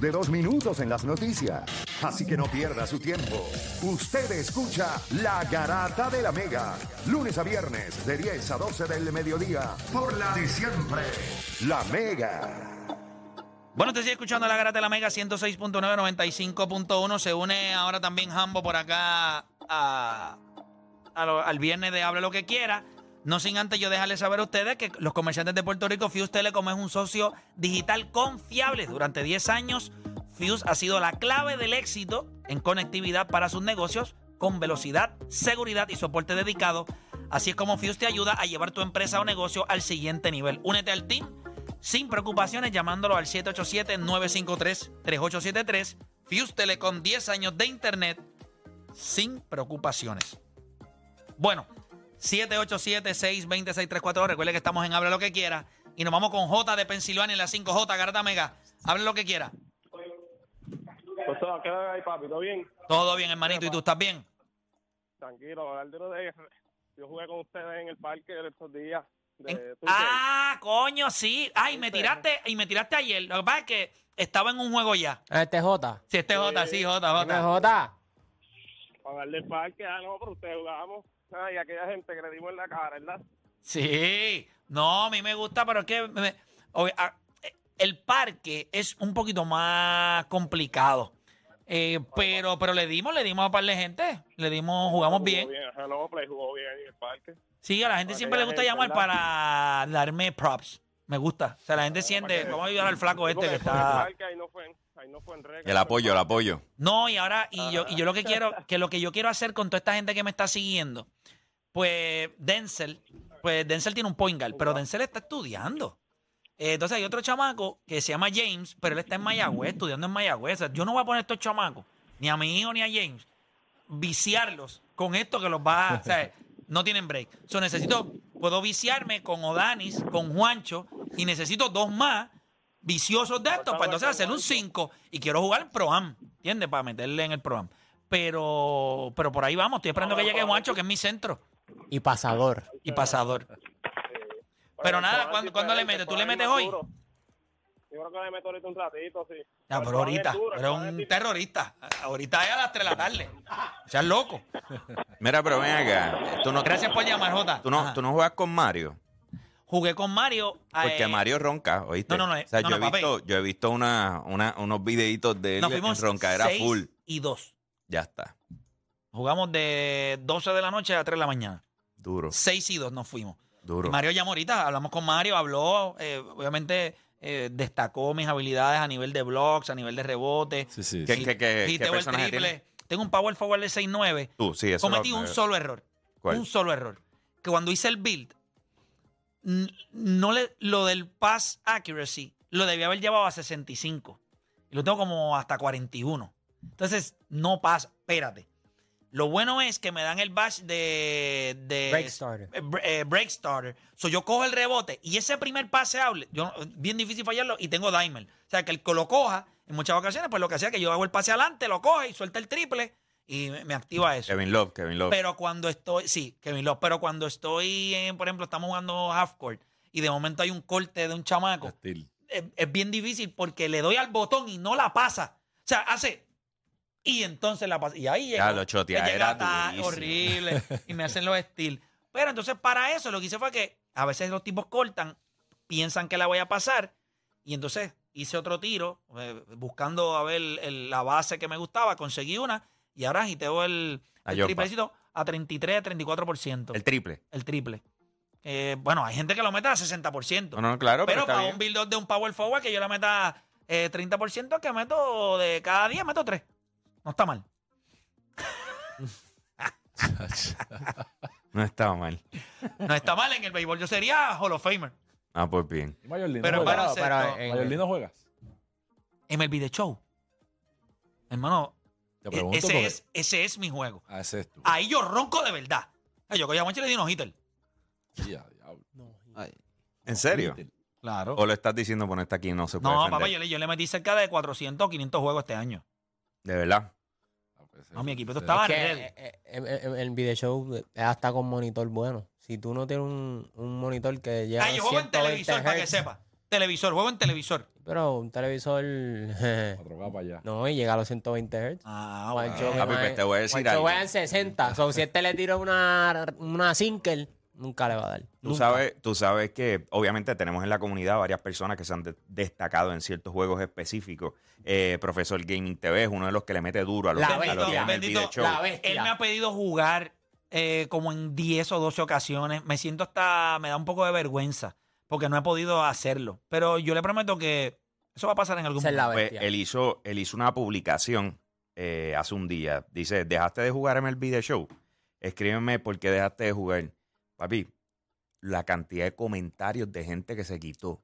de dos minutos en las noticias. Así que no pierda su tiempo. Usted escucha La Garata de la Mega, lunes a viernes de 10 a 12 del mediodía, por la de siempre, La Mega. Bueno, te sigue escuchando la Garata de la Mega 106.9, 95.1. Se une ahora también Hambo por acá al viernes de Hable lo que quiera. No sin antes yo dejarles saber a ustedes que los comerciantes de Puerto Rico, Fuse Telecom es un socio digital confiable. Durante 10 años, Fuse ha sido la clave del éxito en conectividad para sus negocios con velocidad, seguridad y soporte dedicado. Así es como Fuse te ayuda a llevar tu empresa o negocio al siguiente nivel. Únete al team sin preocupaciones llamándolo al 787-953-3873. Fuse Telecom, 10 años de internet sin preocupaciones. Bueno, 787-620-6342. Recuerde que estamos en Habla lo que quiera. Y nos vamos con J de Pensilvania en la 5J, Garata Mega. Hable lo que quiera. Pues, ¿qué hay, papi? ¿Todo bien? Todo bien, hermanito. ¿Y tú estás bien? Tranquilo, de de... Yo jugué con ustedes en el parque estos días. De En- 2K. ah, coño, sí. Ay, me tiraste, y me tiraste ayer. Lo que pasa es que estaba en un juego ya. Este es J. Si este es J, sí, J, J. J. Para del parque, ah, no, pero ustedes jugábamos. Ay, aquella gente que le dimos en la cara, ¿verdad? Sí, no, a mí me gusta, pero es que me- obvi- a- el parque es un poquito más complicado. Eh, pero, pero le dimos, le dimos a un par de gente, le dimos, jugamos bien. Ajá, no, Play jugó bien en el parque. Sí, a la gente siempre le gusta gente, llamar ¿verdad? para darme props. Me gusta. O sea, la gente siente, vamos a ayudar al flaco este que está. parque ahí no fue en, ahí no fue en regla. El apoyo, el apoyo. No, y ahora, y yo, y yo lo que quiero, que lo que yo quiero hacer con toda esta gente que me está siguiendo, pues Denzel, pues Denzel tiene un point guard, pero Denzel está estudiando. Eh, entonces hay otro chamaco que se llama James, pero él está en Mayagüez, estudiando en Mayagüez. O sea, yo no voy a poner a estos chamacos, ni a mi hijo ni a James, viciarlos con esto que los va a. O sea, no tienen break. So, necesito, puedo viciarme con Odanis, con Juancho, y necesito dos más viciosos de estos, para entonces hacer un 5 y quiero jugar en Pro-Am, ¿entiendes? Para meterle en el Pro-Am. Pero, pero por ahí vamos, estoy esperando que llegue Juancho, que es mi centro Y pasador. y pasador. Pero nada, ¿cuándo- cuándo le metes? ¿Tú le metes hoy? Yo creo que le meto ahorita un ratito, sí. Ya, pero ahorita, eres un terrorista. Ahorita es a las 3 de la tarde. Seas loco. Mira, pero ven acá. Tú no, Gracias por llamar, Jota. tú no, Ajá. tú no juegas con Mario. Jugué con Mario. Porque eh, Mario ronca, ¿oíste? no, no, no, O sea, no, yo, no, he visto, yo he visto una, una, unos videitos de él Nos en fuimos roncadera 6 full. y 2. Ya está. Jugamos de 12 de la noche a 3 de la mañana. Duro, 6 y 2 nos fuimos. duro. Mario llamó ahorita, hablamos con Mario, habló, eh, obviamente eh, destacó mis habilidades a nivel de blocks, a nivel de rebote. Sí, sí. ¿Qué, sí. qué, qué, qué personaje triple. tiene? Tengo un power forward de 6'9". Tú, sí, eso Cometí lo- un solo error. ¿Cuál? Un solo error. Que cuando hice el build, no le, lo del pass accuracy lo debía haber llevado a 65. Y lo tengo como hasta 41. Entonces, no pasa. Espérate. Lo bueno es que me dan el bash de, de Break starter. eh, eh, break starter. So yo cojo el rebote y ese primer paseable, yo bien difícil fallarlo y tengo dimer. O sea, que el que lo coja en muchas ocasiones, pues lo que hacía que yo hago el pase adelante, lo coge y suelta el triple y me, me activa eso. Kevin Love, Kevin Love. Pero cuando estoy, sí, Kevin Love, pero cuando estoy, en, por ejemplo, estamos jugando half court y de momento hay un corte de un chamaco, es, es bien difícil porque le doy al botón y no la pasa. O sea, hace y entonces la pasa. Y ahí Ya, llega. lo chotea, era ta- durísimo. horrible y me hacen los steals. Pero entonces para eso lo que hice fue que a veces los tipos cortan, piensan que la voy a pasar y entonces hice otro tiro eh, buscando a ver el- la base que me gustaba, conseguí una y ahora agiteo el, el triplecito a 33, 34%. El triple. el triple. Eh, bueno, hay gente que lo mete a 60%. No, no, claro, pero, pero está para bien. un build-up de un power forward que yo le meta eh, 30%, que meto de cada 10, meto 3. No está mal. No estaba mal. No está mal en el béisbol. Yo sería Hall of Famer. Ah, pues bien. ¿Y Mayor Lino Pero juegas? para- Pero, pero baloncesto. en- ¿Mayor Lino juegas? MLB The Show. Hermano, Te e- pregunto ese, porque- es, ese es mi juego. Ah, ese es tú. Ahí yo ronco de verdad. Ay, Yo cogí a Monchi y le di un hitter. Diablo. ¿En serio? Claro. ¿O lo estás diciendo por esta aquí no se puede No, defender? papá, yo le, yo le metí cerca de 400 o 500 juegos este año. De verdad. Ah, pues, No, mi equipo ese- estaba que, ready. eh, eh, el, el- el video show es hasta con monitor bueno. Si tú no tienes un, un monitor que lleva Ah, yo juego en 120 televisor para que sepa. Televisor, juego en televisor. Pero un televisor. 4K para allá. no, y llega a los 120 Hz. Ah, Papi, me pues te voy a decir algo. juega en 60. So, si este le tira una, una single, nunca le va a dar. Tú Nunca. sabes, tú sabes que obviamente tenemos en la comunidad varias personas que se han de- destacado en ciertos juegos específicos. Eh, Profesor Gaming TV es uno de los que le mete duro a los, La a los bestia, que llaman el bendito, video show. la bestia. Él me ha pedido jugar eh, como en 10 o 12 ocasiones. Me siento hasta, me da un poco de vergüenza porque no he podido hacerlo. Pero yo le prometo que eso va a pasar en algún Esa es la momento. Pues, bestia. él, hizo, él hizo una publicación eh, hace un día. Dice, ¿dejaste de jugar en el video show? Escríbeme por qué dejaste de jugar. Papi, la cantidad de comentarios de gente que se quitó.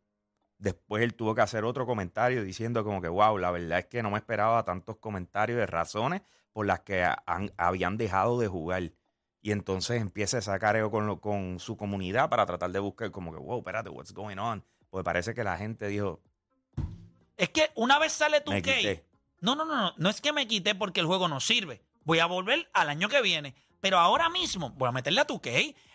Después él tuvo que hacer otro comentario diciendo como que, wow, la verdad es que no me esperaba tantos comentarios de razones por las que han- habían dejado de jugar. Y entonces empieza a sacar ego con, lo- con su comunidad para tratar de buscar como que, wow, espérate, what's going on? Porque parece que la gente dijo, Es que una vez sale tu cake. No, no, no, no. No es que me quité porque el juego no sirve. Voy a volver al año que viene. Pero ahora mismo voy a meterle a tu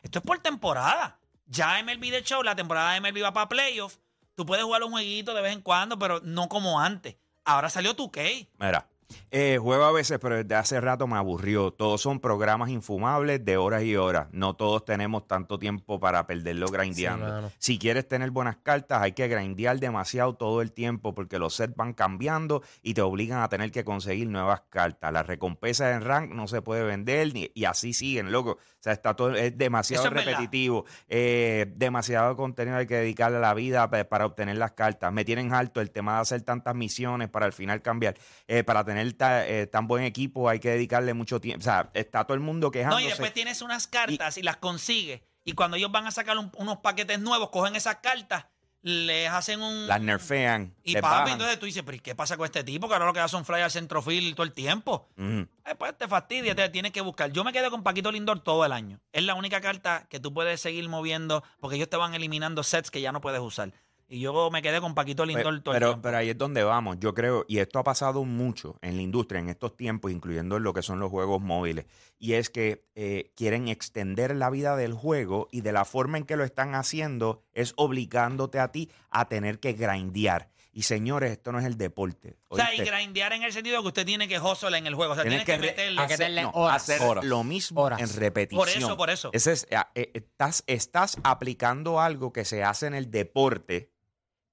Esto es por temporada. Ya MLB The Show, la temporada de MLB va para playoff. Tú puedes jugar un jueguito de vez en cuando, pero no como antes. Ahora salió tu Mira, eh, juego a veces, pero desde hace rato me aburrió. Todos son programas infumables de horas y horas. No todos tenemos tanto tiempo para perderlo grindeando. si quieres tener buenas cartas, hay que grindear demasiado todo el tiempo porque los sets van cambiando y te obligan a tener que conseguir nuevas cartas. Las recompensas en rank no se puede vender ni- y así siguen, loco. O sea, está todo, es demasiado es repetitivo. eh, demasiado contenido hay que dedicarle a la vida para obtener las cartas. Me tienen alto el tema de hacer tantas misiones para al final cambiar. Eh, para tener ta- eh, tan buen equipo hay que dedicarle mucho tiempo. O sea, está todo el mundo No, quejándose. y después tienes unas cartas y, las consigues. Y cuando ellos van a sacar un- unos paquetes nuevos, cogen esas cartas, les hacen un. las nerfean. y les papi, bajan. entonces tú dices, pero ¿y qué pasa con este tipo? Que ahora lo que da son fly al centrofil todo el tiempo. Ujú. Eh, pues te fastidia, te tienes que buscar. Yo me quedé con Paquito Lindor todo el año. Es la única carta que tú puedes seguir moviendo porque ellos te van eliminando sets que ya no puedes usar. Y yo me quedé con Paquito Lindor todo el pero, tiempo. pero ahí es donde vamos. Yo creo, y esto ha pasado mucho en la industria en estos tiempos, incluyendo en lo que son los juegos móviles, y es que eh, quieren extender la vida del juego y de la forma en que lo están haciendo es obligándote a ti a tener que grindear. Y señores, esto no es el deporte. o sea, y ¿oíste? grindear en el sentido de que usted tiene que hustle en el juego. O sea, Tienes que, re- meterle. hacer, meterle no, horas. hacer Horas. lo mismo Horas. en repetición. Por eso, por eso. Ese es, ah, eh, estás, estás aplicando algo que se hace en el deporte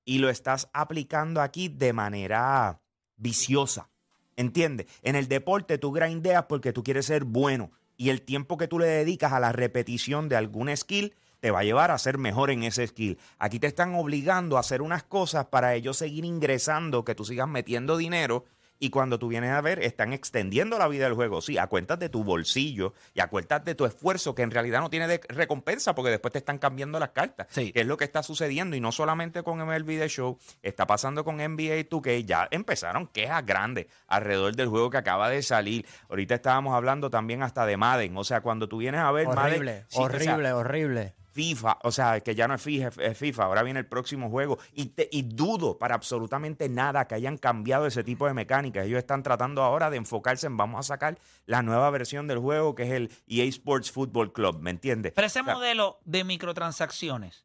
y lo estás aplicando aquí de manera viciosa. ¿Entiendes? En el deporte tú grindeas porque tú quieres ser bueno y el tiempo que tú le dedicas a la repetición de algún skill te va a llevar a ser mejor en ese skill. Aquí te están obligando a hacer unas cosas para ellos seguir ingresando, que tú sigas metiendo dinero y cuando tú vienes a ver, están extendiendo la vida del juego. Sí, a cuentas de tu bolsillo y a cuentas de tu esfuerzo, que en realidad no tiene de- recompensa porque después te están cambiando las cartas. Sí. Que es lo que está sucediendo. Y no solamente con MLB The Show, está pasando con NBA 2K. Ya empezaron quejas grandes alrededor del juego que acaba de salir. Ahorita estábamos hablando también hasta de Madden. O sea, cuando tú vienes a ver Madden. Horrible, sí, o sea, horrible, horrible. FIFA, o sea, que ya no es FIFA, es FIFA, ahora viene el próximo juego. Y, te- y dudo para absolutamente nada que hayan cambiado ese tipo de mecánicas. Ellos están tratando ahora de enfocarse en vamos a sacar la nueva versión del juego que es el EA Sports Football Club, ¿me entiendes? Pero ese O sea, modelo de microtransacciones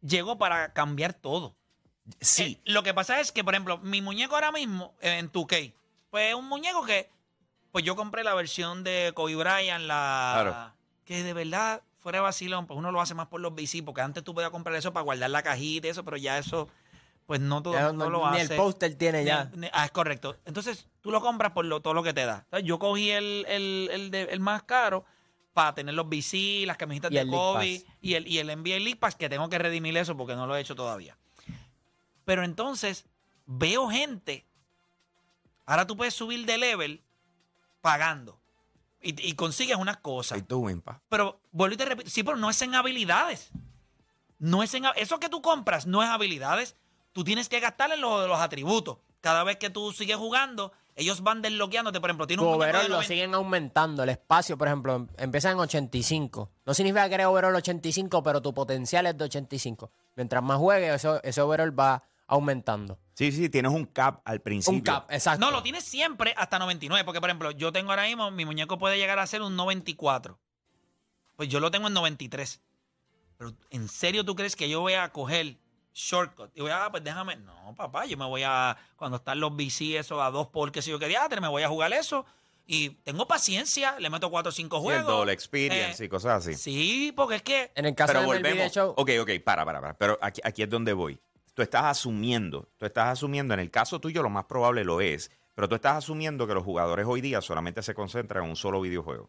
llegó para cambiar todo. Sí, Eh, lo que pasa es que, por ejemplo, mi muñeco ahora mismo eh, en 2K, pues es un muñeco que, pues yo compré la versión de Kobe Bryant, la Claro. que de verdad fuera de vacilón, pues uno lo hace más por los VC, porque antes tú podías comprar eso para guardar la cajita y eso, pero ya eso, pues no todo Ya el mundo no- lo ni hace. el póster tiene Ni ya. ni- ah, es correcto. Entonces, tú lo compras por lo- todo lo que te da. Entonces, yo cogí el, el, el, de- el más caro para tener los VC, las camisetas Y de Kobe y el, y el NBA League Pass, que tengo que redimir eso porque no lo he hecho todavía. Pero entonces, veo gente. Ahora tú puedes subir de level pagando. Y, y consigues unas cosas. ahí tú, Wimpa. Pero vuelvo y te repito, sí, pero no es en habilidades. No es en eso que tú compras no es habilidades. Tú tienes que gastar en lo los atributos. Cada vez que tú sigues jugando, ellos van desbloqueándote. Por ejemplo, tiene un de overall lo 90 siguen aumentando. El espacio, por ejemplo, em- empieza en 85. No significa que eres overall 85, pero tu potencial es de 85. Mientras más juegues, eso, ese overall va aumentando. Sí, sí, tienes un cap al principio. Un cap, exacto. No, lo tienes siempre hasta 99. Porque, por ejemplo, yo tengo ahora mismo, mi muñeco puede llegar a ser un 94. Pues yo lo tengo en 93. Pero, ¿en serio tú crees que yo voy a coger shortcut. Y voy a, ah, pues déjame. No, papá, yo me voy a. Cuando están los VC, eso a dos por qué sé yo qué diatre, me voy a jugar eso. Y tengo paciencia, le meto cuatro o cinco Sí, juegos. el doble experience Eh, y cosas así. Sí, porque es que. En el caso Pero de volvemos. Show, Ok, ok, para, para, para. Pero aquí, aquí es donde voy. Tú estás asumiendo, tú estás asumiendo, en el caso tuyo lo más probable lo es, pero tú estás asumiendo que los jugadores hoy día solamente se concentran en un solo videojuego.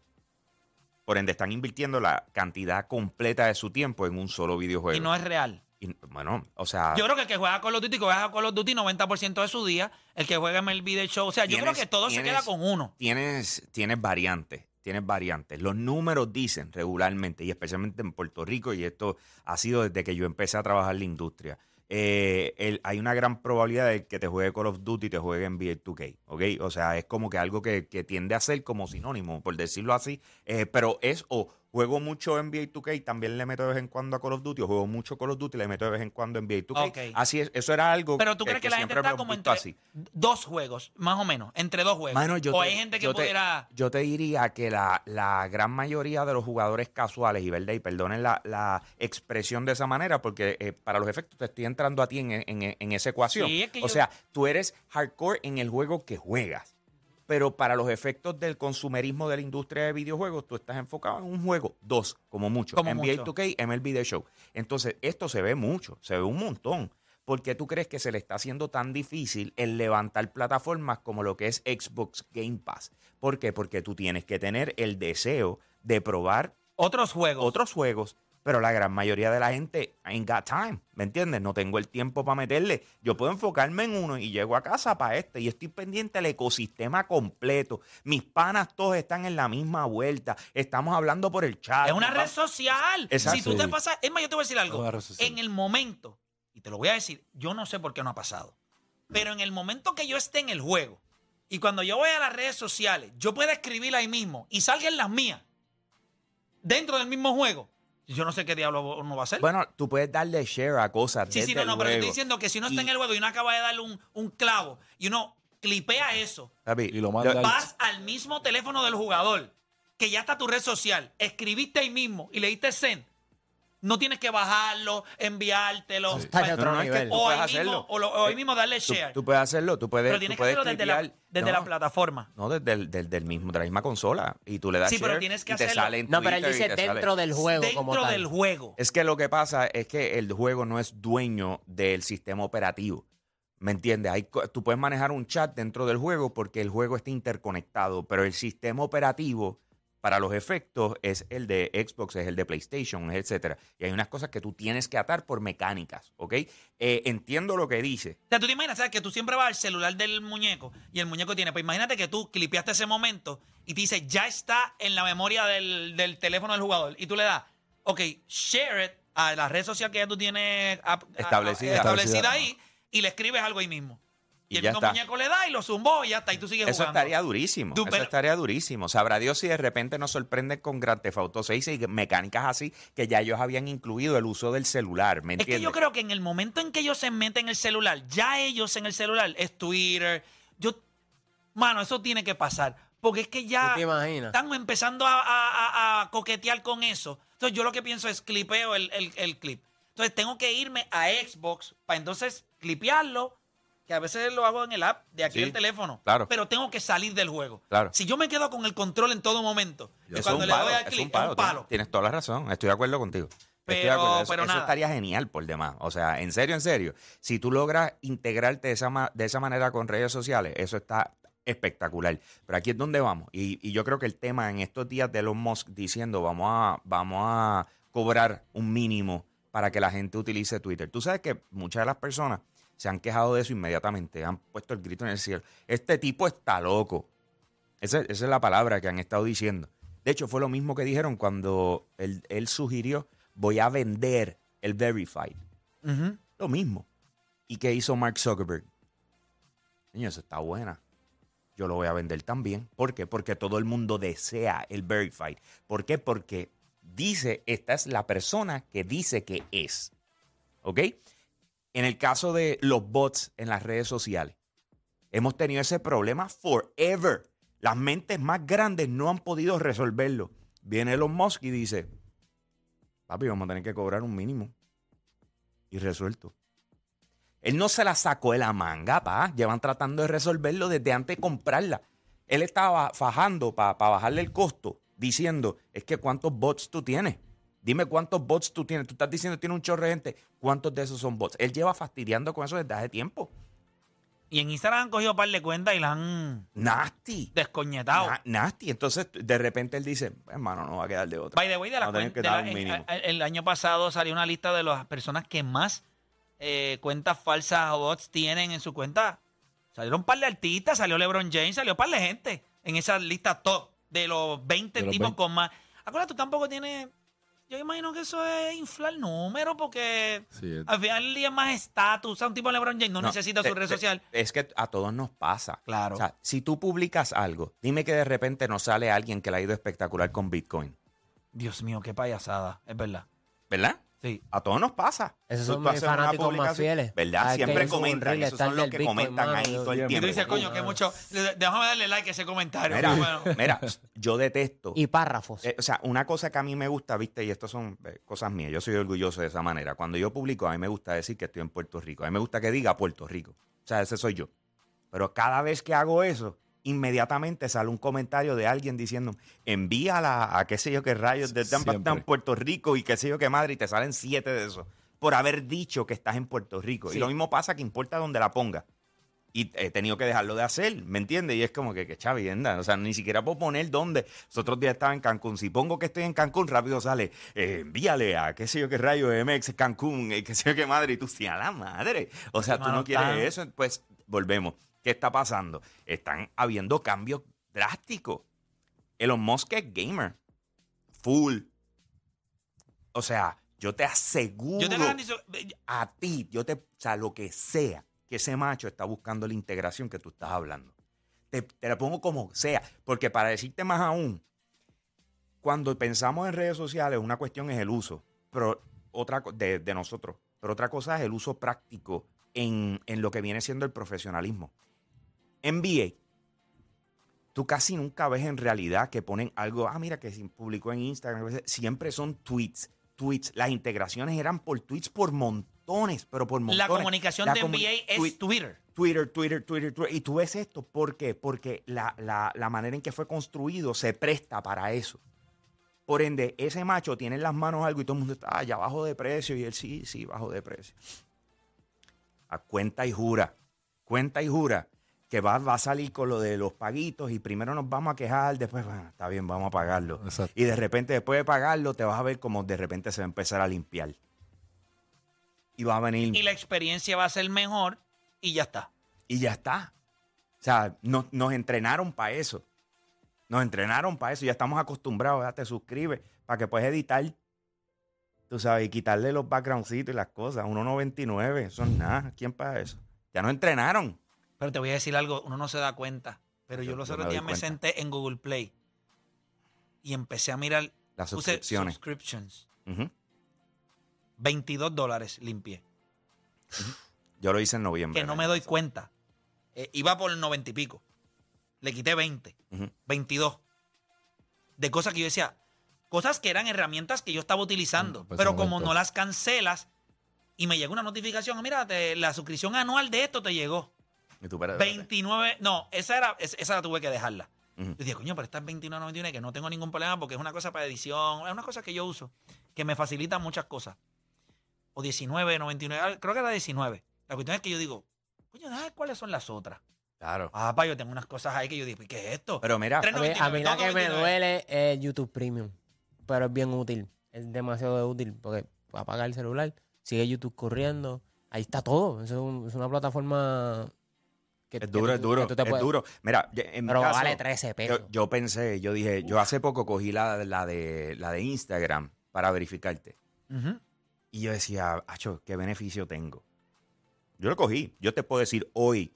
Por ende, están invirtiendo la cantidad completa de su tiempo en un solo videojuego. Y no es real. Y, bueno, o sea, Yo creo que el que juega Call of Duty, que juega Call of Duty 90% de su día, el que juega MLB The Show. O sea, yo creo que todo se queda con uno. tienes, tienes variantes, tienes variantes. Los números dicen regularmente, y especialmente en Puerto Rico, y esto ha sido desde que yo empecé a trabajar en la industria, eh, el- hay una gran probabilidad de que te juegue Call of Duty y te juegue NBA 2K, ¿ok? O sea, es como que algo que, que tiende a ser como sinónimo, por decirlo así, eh, pero es o juego mucho NBA 2K, también le meto de vez en cuando a Call of Duty, o juego mucho Call of Duty, le meto de vez en cuando NBA 2K. Ok. Así es, eso era algo Pero tú crees que, la gente está como entre dos juegos, más o menos, entre dos juegos. Mano, yo o te- hay gente que yo te- pudiera. yo te diría que la, la gran mayoría de los jugadores casuales, y verdad, y perdonen la, la expresión de esa manera, porque eh, para los efectos te estoy entrando a ti en, en- en esa ecuación. Sí, es que o yo- sea, tú eres hardcore en el juego que juegas. Pero para los efectos del consumerismo de la industria de videojuegos, tú estás enfocado en un juego, dos, como mucho. Como NBA mucho. 2K, MLB The Show. Entonces, esto se ve mucho, se ve un montón. ¿Por qué tú crees que se le está haciendo tan difícil el levantar plataformas como lo que es Xbox Game Pass? ¿Por qué? Porque tú tienes que tener el deseo de probar Otros juegos. otros juegos, pero la gran mayoría de la gente ain't got time, ¿me entiendes? No tengo el tiempo para meterle. Yo puedo enfocarme en uno y llego a casa para este y estoy pendiente del ecosistema completo. Mis panas todos están en la misma vuelta. Estamos hablando por el chat. Es una red social. Exacto. Si tú te pasas. Es más, yo te voy a decir algo. Una red social. En el momento, y te lo voy a decir, yo no sé por qué no ha pasado. Pero en el momento que yo esté en el juego y cuando yo voy a las redes sociales, yo pueda escribir ahí mismo y salgan las mías dentro del mismo juego. Yo no sé qué diablo uno va a hacer. Bueno, tú puedes darle share a cosas sí, sí, no, no, pero yo estoy diciendo que si uno está Y- en el juego y uno acaba de darle un, un clavo y uno clipea eso, Papi, Y lo manda al- vas al mismo teléfono del jugador, que ya está tu red social, escribiste ahí mismo y le diste send. No tienes que bajarlo, enviártelo. Está en Pa- otro No, no, es que nivel. tú o, ahí mismo, hacerlo. o, lo- o ahí mismo darle Tú, share. tú puedes hacerlo, tú puedes, pero tú tienes que puedes hacerlo desde la, clipear- desde no, la plataforma. No, desde el del, del mismo, de la misma consola. Y tú le das Sí, pero share tienes que y te hacerlo. sale en No, pero él Twitter y dice te sale- dentro del juego como Dentro tal. del juego. Es que lo que pasa es que el juego no es dueño del sistema operativo. ¿Me entiendes? Hay co- tú puedes manejar un chat dentro del juego porque el juego está interconectado, pero el sistema operativo para los efectos es el de Xbox, es el de PlayStation, etcétera. Y hay unas cosas que tú tienes que atar por mecánicas, ¿ok? Eh, entiendo lo que dice. O sea, tú te imaginas, ¿sabes? Que tú siempre vas al celular del muñeco y el muñeco tiene. Pues imagínate que tú clipeaste ese momento y te dice, ya está en la memoria del, del teléfono del jugador. Y tú le das, ok, share it a la red social que ya tú tienes a- a- Establecida. establecida Establecida. ahí y le escribes algo ahí mismo. Y, Y el ya mismo está. muñeco le da y lo zumbó y ya está. Y tú sigues Eso jugando. estaría durísimo. Tú, eso pero- estaría durísimo. Sabrá Dios si de repente nos sorprende con Grand Theft Auto 6 y mecánicas así que ya ellos habían incluido el uso del celular, ¿me Es entiendes? que yo creo que en el momento en que ellos se meten el celular, ya ellos en el celular, es Twitter. Yo, mano, eso tiene que pasar. Porque es que ya ¿Tú te imaginas? están empezando a, a- a- a coquetear con eso. Entonces yo lo que pienso es clipeo el, el- el clip. Entonces tengo que irme a Xbox para entonces clipearlo, que a veces lo hago en el app de aquí Sí, del teléfono. claro. Pero tengo que salir del juego. Claro. Si yo me quedo con el control en todo momento, Eso cuando le palo, doy al eso es un palo, es un palo. Tienes, tienes toda la razón. Estoy de acuerdo contigo. De Pero- acuerdo. Eso, pero eso nada. estaría genial por demás. O sea, en serio, en serio. Si tú logras integrarte de esa, de esa manera con redes sociales, eso está espectacular. Pero aquí es donde vamos. Y, y yo creo que el tema en estos días de Elon Musk diciendo vamos a, vamos a cobrar un mínimo para que la gente utilice Twitter. Tú sabes que muchas de las personas se han quejado de eso inmediatamente, han puesto el grito en el cielo. Este tipo está loco. Esa, esa es la palabra que han estado diciendo. De hecho, fue lo mismo que dijeron cuando él, él sugirió, voy a vender el Verified. Lo mismo. ¿Y qué hizo Mark Zuckerberg? Niño, eso está buena. Yo lo voy a vender también. ¿Por qué? Porque todo el mundo desea el Verified. ¿Por qué? Porque dice, esta es la persona que dice que es. ¿Ok? En el caso de los bots en las redes sociales, hemos tenido ese problema forever. Las mentes más grandes no han podido resolverlo. Viene Elon Musk y dice, papi, vamos a tener que cobrar un mínimo. Y resuelto. Él no se la sacó de la manga, pa. Llevan tratando de resolverlo desde antes de comprarla. Él estaba fajando para bajarle el costo, diciendo, es que cuántos bots tú tienes. Dime cuántos bots tú tienes. Tú estás diciendo que tiene un chorro de gente. ¿Cuántos de esos son bots? Él lleva fastidiando con eso desde hace tiempo. Y en Instagram han cogido un par de cuentas y la han Nasty. descoñetado. Na- nasty. Entonces, de repente él dice, hermano, no va a quedar de otra. By the way, de la de la- eh, eh, el año pasado salió una lista de las personas que más eh, cuentas falsas o bots tienen en su cuenta. Salieron un par de artistas, salió LeBron James, salió un par de gente en esa lista top de los 20 De los tipos 20. con más. Acuérdate, tú tampoco tienes. Yo imagino que eso es inflar números porque Sí, es- al final del día es más estatus. Sea, un tipo de LeBron James no, No, necesita te- su red te- social. Es que a todos nos pasa. Claro. O sea, si tú publicas algo, dime que de repente nos sale alguien que le ha ido espectacular con Bitcoin. Dios mío, qué payasada. Es verdad. ¿verdad? Sí. A todos nos pasa. Esos son mis fanáticos más fieles. ¿Verdad? Ay, Siempre comentan. Esos son los que Bitcoin, comentan mano, ahí yo- todo el yo- Y tú tiempo. dices, coño, que mucho. Déjame darle like a ese comentario. Mira, bueno. mira, yo detesto. Y párrafos. Eh, o sea, una cosa que a mí me gusta, viste, y esto son eh, cosas mías, yo soy orgulloso de esa manera. Cuando yo publico, a mí me gusta decir que estoy en Puerto Rico. A mí me gusta que diga Puerto Rico. O sea, ese soy yo. Pero cada vez que hago eso, inmediatamente sale un comentario de alguien diciendo, envíala a qué sé yo qué rayos de Tampa. Tam- Puerto Rico y qué sé yo qué madre, y te salen siete de esos por haber dicho que estás en Puerto Rico. Sí. Y lo mismo pasa que importa donde la ponga. Y he tenido que dejarlo de hacer, ¿me entiendes? Y es como que, que chavienda. O sea, ni siquiera puedo poner dónde. Los otros días estaba en Cancún. Si pongo que estoy en Cancún, rápido sale, eh, envíale a qué sé yo qué rayo MX Cancún, eh, qué sé yo qué madre. Y tú, sí, a la madre. O sea, tú no quieres eso. Pues volvemos. ¿Qué está pasando? Están habiendo cambios drásticos. Elon Musk es gamer. Full. O sea, yo te aseguro Yo te garantizo. a ti, yo te, o sea, lo que sea, que ese macho está buscando la integración que tú estás hablando. Te, te la pongo como sea, porque para decirte más aún, cuando pensamos en redes sociales, una cuestión es el uso, pero otra de, de nosotros, pero otra cosa es el uso práctico en, en lo que viene siendo el profesionalismo. NBA, tú casi nunca ves en realidad que ponen algo, ah, mira que se publicó en Instagram, siempre son tweets, tweets. Las integraciones eran por tweets por montones, pero por montones. La comunicación La de comuni- NBA es tweet- Twitter. Twitter, Twitter, Twitter, Twitter. Y tú ves esto, ¿por qué? Porque la, la- la manera en que fue construido se presta para eso. Por ende, ese macho tiene en las manos algo y todo el mundo está, ah, ya bajo de precio. Y él, sí, sí, bajo de precio. A cuenta y jura, cuenta y jura que va, va a salir con lo de los paguitos y primero nos vamos a quejar, después, bueno, está bien, vamos a pagarlo. Exacto. Y de repente, después de pagarlo, te vas a ver como de repente se va a empezar a limpiar. Y va a venir Y la experiencia va a ser mejor y ya está. y ya está. O sea, nos, nos entrenaron para eso. Nos entrenaron para eso. Ya estamos acostumbrados. Ya te suscribes para que puedas editar. Tú sabes, y quitarle los backgroundcitos y las cosas. 1.99, eso es nada. ¿Quién paga eso? Ya nos entrenaron. Pero te voy a decir algo, uno no se da cuenta. Pero yo, Yo- los otros días me senté en Google Play y empecé a mirar. Las puse suscripciones. subscriptions. Ujú. 22 dólares limpié. Yo lo hice en noviembre. Que no me doy cuenta. Eh, iba por el 90 y pico. Le quité 20. Ujú. 22. De cosas que yo decía, cosas que eran herramientas que yo estaba utilizando, Mm, pues pero como no las cancelas y me llegó una notificación, "Ah, mira, te- la suscripción anual de esto te llegó. Y tú, espérate, espérate. 29, no, esa era es- esa la tuve que dejarla. Yo dije, coño, pero esta es 29.99 que no tengo ningún problema porque es una cosa para edición, es una cosa que yo uso, que me facilita muchas cosas. O 19.99, ah, creo que era 19. La cuestión es que yo digo, coño, déjame ver cuáles son las otras. Claro. Ah, pa, yo tengo unas cosas ahí que yo digo, ¿qué es esto? Pero mira, A mí, a mí la que me 99. duele es YouTube Premium. Pero es bien útil. Es demasiado útil porque apagar el celular, sigue YouTube corriendo. Ahí está todo. Eso es, un- es una plataforma que es que duro, tú- es duro, que es puedes- duro. Mira, en mi Pero caso, vale 13 pesos. Yo, yo pensé, yo dije, yo hace poco cogí la, la, de, la de Instagram para verificarte. Y yo decía, acho, ¿qué beneficio tengo? Yo lo cogí. Yo te puedo decir hoy,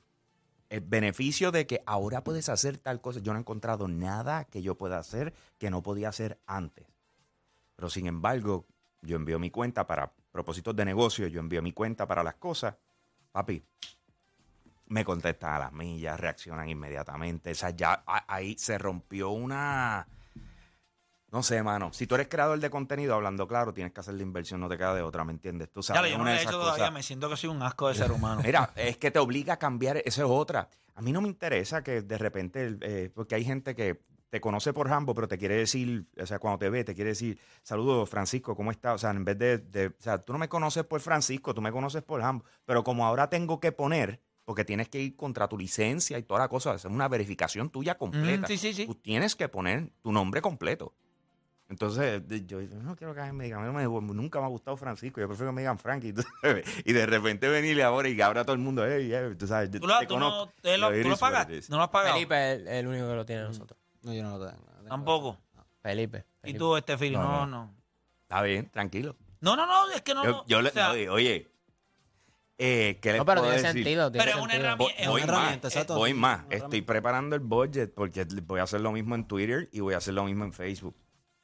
el beneficio de que ahora puedes hacer tal cosa. Yo no he encontrado nada que yo pueda hacer que no podía hacer antes. Pero sin embargo, yo envío mi cuenta para propósitos de negocio, yo envío mi cuenta para las cosas. Papi, me contestan a las millas, reaccionan inmediatamente. O sea, ya ahí se rompió una No sé, mano. Si tú eres creador de contenido, hablando claro, tienes que hacer la inversión, no te queda de otra, ¿me entiendes? Tú sabes, lo, yo no lo he hecho todavía, me siento que soy un asco de ser humano. Mira, es que te obliga a cambiar, esa es otra. A mí no me interesa que de repente, eh, porque hay gente que te conoce por Rambo, pero te quiere decir, o sea, cuando te ve, te quiere decir, saludos Francisco, ¿cómo estás? O sea, en vez de, de- o sea, tú no me conoces por Francisco, tú me conoces por Rambo, pero como ahora tengo que poner, porque tienes que ir contra tu licencia y toda la cosa, hacer una verificación tuya completa. Mm, sí, sí, sí. Tú tienes que poner tu nombre completo. Entonces, yo yo no quiero que alguien me diga, a mí no me- nunca me ha gustado Francisco, yo prefiero que me digan Frankie. Y de repente venirle ahora y ahora todo el mundo, hey, hey", tú sabes, ¿Tú lo, te tú no, conozco. te lo, Lo tú lo iris pagas? ¿No lo has pagado? Felipe es el, el único que lo tiene de nosotros. No, yo no lo tengo. no tengo Tampoco. Felipe. ¿Y tú, este Fili? No, No, no. no. Está bien, tranquilo. No, no, no, es que no. yo, no, yo le, o sea, oye, oye, eh, ¿qué les No, pero puedo tiene decir? sentido. Tiene Pero es una sentido. Voy, herramienta- es voy una más, herramienta, exacto. voy Sí, más. Estoy herramienta. preparando el budget porque voy a hacer lo mismo en Twitter y voy a hacer lo mismo en Facebook.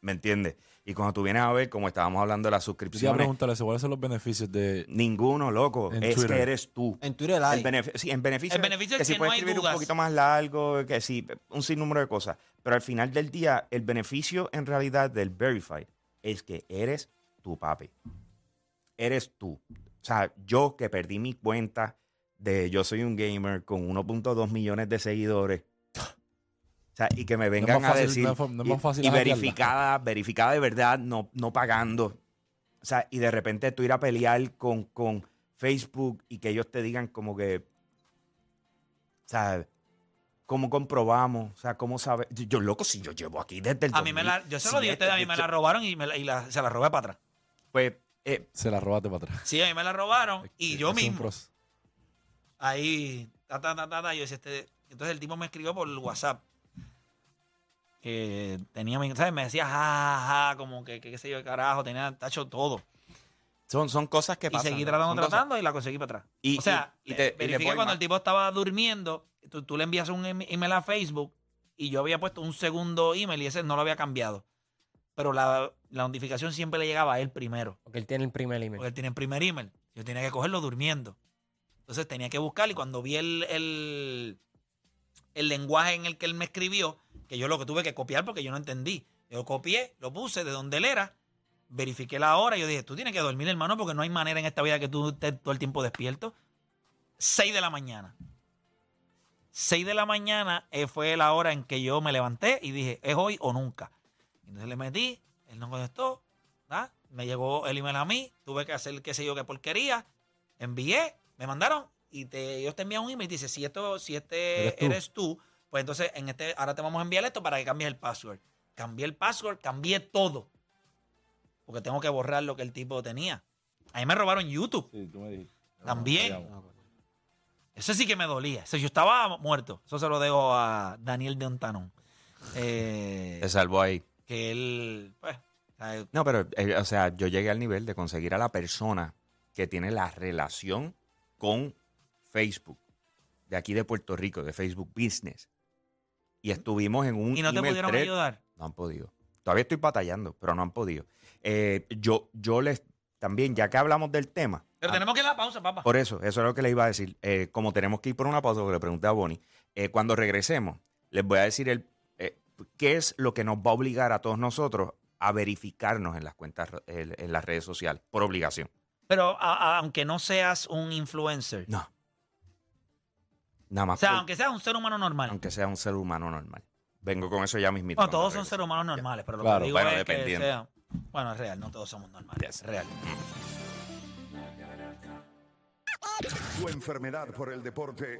¿Me entiendes? Y cuando tú vienes a ver, como estábamos hablando de las Quería suscripciones, preguntarle, ¿cuáles son los beneficios de...? ninguno, loco. En es Twitter. que eres tú. En Twitter El hay. beneficio, sí, en beneficio, El beneficio que es si que puedes no hay escribir dudas. un poquito más largo, que sí, un sinnúmero de cosas. Pero al final del día, el beneficio en realidad del Verified es que eres tu papi. Eres tú. O sea, yo que perdí mi cuenta de yo soy un gamer con 1.2 millones de seguidores. O sea, y que me vengan más a fácil- decir. no es no es fácil y verificada, verificada de verdad, no, no pagando. O sea, y de repente tú ir a pelear con, con Facebook y que ellos te digan como que, o sea, ¿cómo comprobamos? O sea, ¿cómo sabes? Yo, loco, si yo llevo aquí desde el a mí me la, yo se lo dije a ustedes, a mí me la robaron y, me la, y la- se la robé para atrás. Pues, eh, Se la robaste para atrás. Sí, a mí me la robaron y yo Es un mismo. Ahí, ta, ta, ta, ta, ta, yo decía, este, entonces el tipo me escribió por WhatsApp. Que tenía, mi- ¿sabes? Me decía, ja, ja, ja, como que, qué sé yo, carajo, tenía tacho todo. son, son cosas que Y pasan. seguí ¿no? tratando, tratando y la conseguí para atrás. Y- o sea, y- y te- y verifiqué cuando más. el tipo estaba durmiendo, tú, tú le envías un em- email a Facebook y yo había puesto un segundo email y ese no lo había cambiado. Pero la, la notificación siempre le llegaba a él primero. Porque él tiene el primer email. Porque él tiene el primer email. Yo tenía que cogerlo durmiendo. Entonces tenía que buscar y cuando vi el, el, el lenguaje en el que él me escribió, que yo lo que tuve que copiar porque yo no entendí. Yo lo copié, lo puse de donde él era, verifiqué la hora y yo dije, tú tienes que dormir, hermano, porque no hay manera en esta vida que tú estés todo el tiempo despierto. 6 de la mañana. 6 de la mañana eh, fue la hora en que yo me levanté y dije, es hoy o nunca. Entonces le metí, él no contestó, ¿ah? me llegó el email a mí, tuve que hacer qué sé yo qué porquería, envié, me mandaron y te, ellos te envían un email y dice si esto, si este Eres eres tú. pues entonces en este, ahora te vamos a enviar esto para que cambies el password. Cambié el password, cambié todo. Porque tengo que borrar lo que el tipo tenía. A mí me robaron YouTube. Sí, tú me dijiste. También. Callado. Eso sí que me dolía. Eso yo estaba muerto. Eso se lo dejo a Daniel de Ontanon. Eh, Te salvó ahí. Que él, pues. No, pero, eh, o sea, yo llegué al nivel de conseguir a la persona que tiene la relación con Facebook, de aquí de Puerto Rico, de Facebook Business. Y estuvimos en un y no te pudieron thread. ayudar. No han podido. Todavía estoy batallando, pero no han podido. Eh, yo, yo les, también, ya que hablamos del tema, Pero ah, tenemos que ir a la pausa, papá. por eso, eso es lo que les iba a decir. Eh, como tenemos que ir por una pausa, porque le pregunté a Bonnie, cuando regresemos, les voy a decir el, qué es lo que nos va a obligar a todos nosotros a verificarnos en las cuentas, en, en las redes sociales, por obligación. Pero a- a- aunque no seas un influencer. No. Nada más. O sea, por- aunque seas un ser humano normal. aunque sea un ser humano normal. Vengo con eso ya mismito. Cuando todos son seres humanos normales, pero lo Claro. que digo Bueno, es dependiendo. que sea... Bueno, es real, no todos somos normales. Es real. Tu enfermedad por el deporte